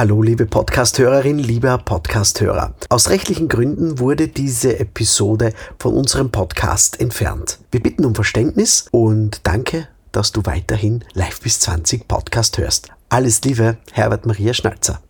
Hallo liebe Podcasthörerin, lieber Podcasthörer. Aus rechtlichen Gründen wurde diese Episode von unserem Podcast entfernt. Wir bitten um Verständnis und danke, dass du weiterhin Live bis 20 Podcast hörst. Alles Liebe, Herbert Maria Schnalzer.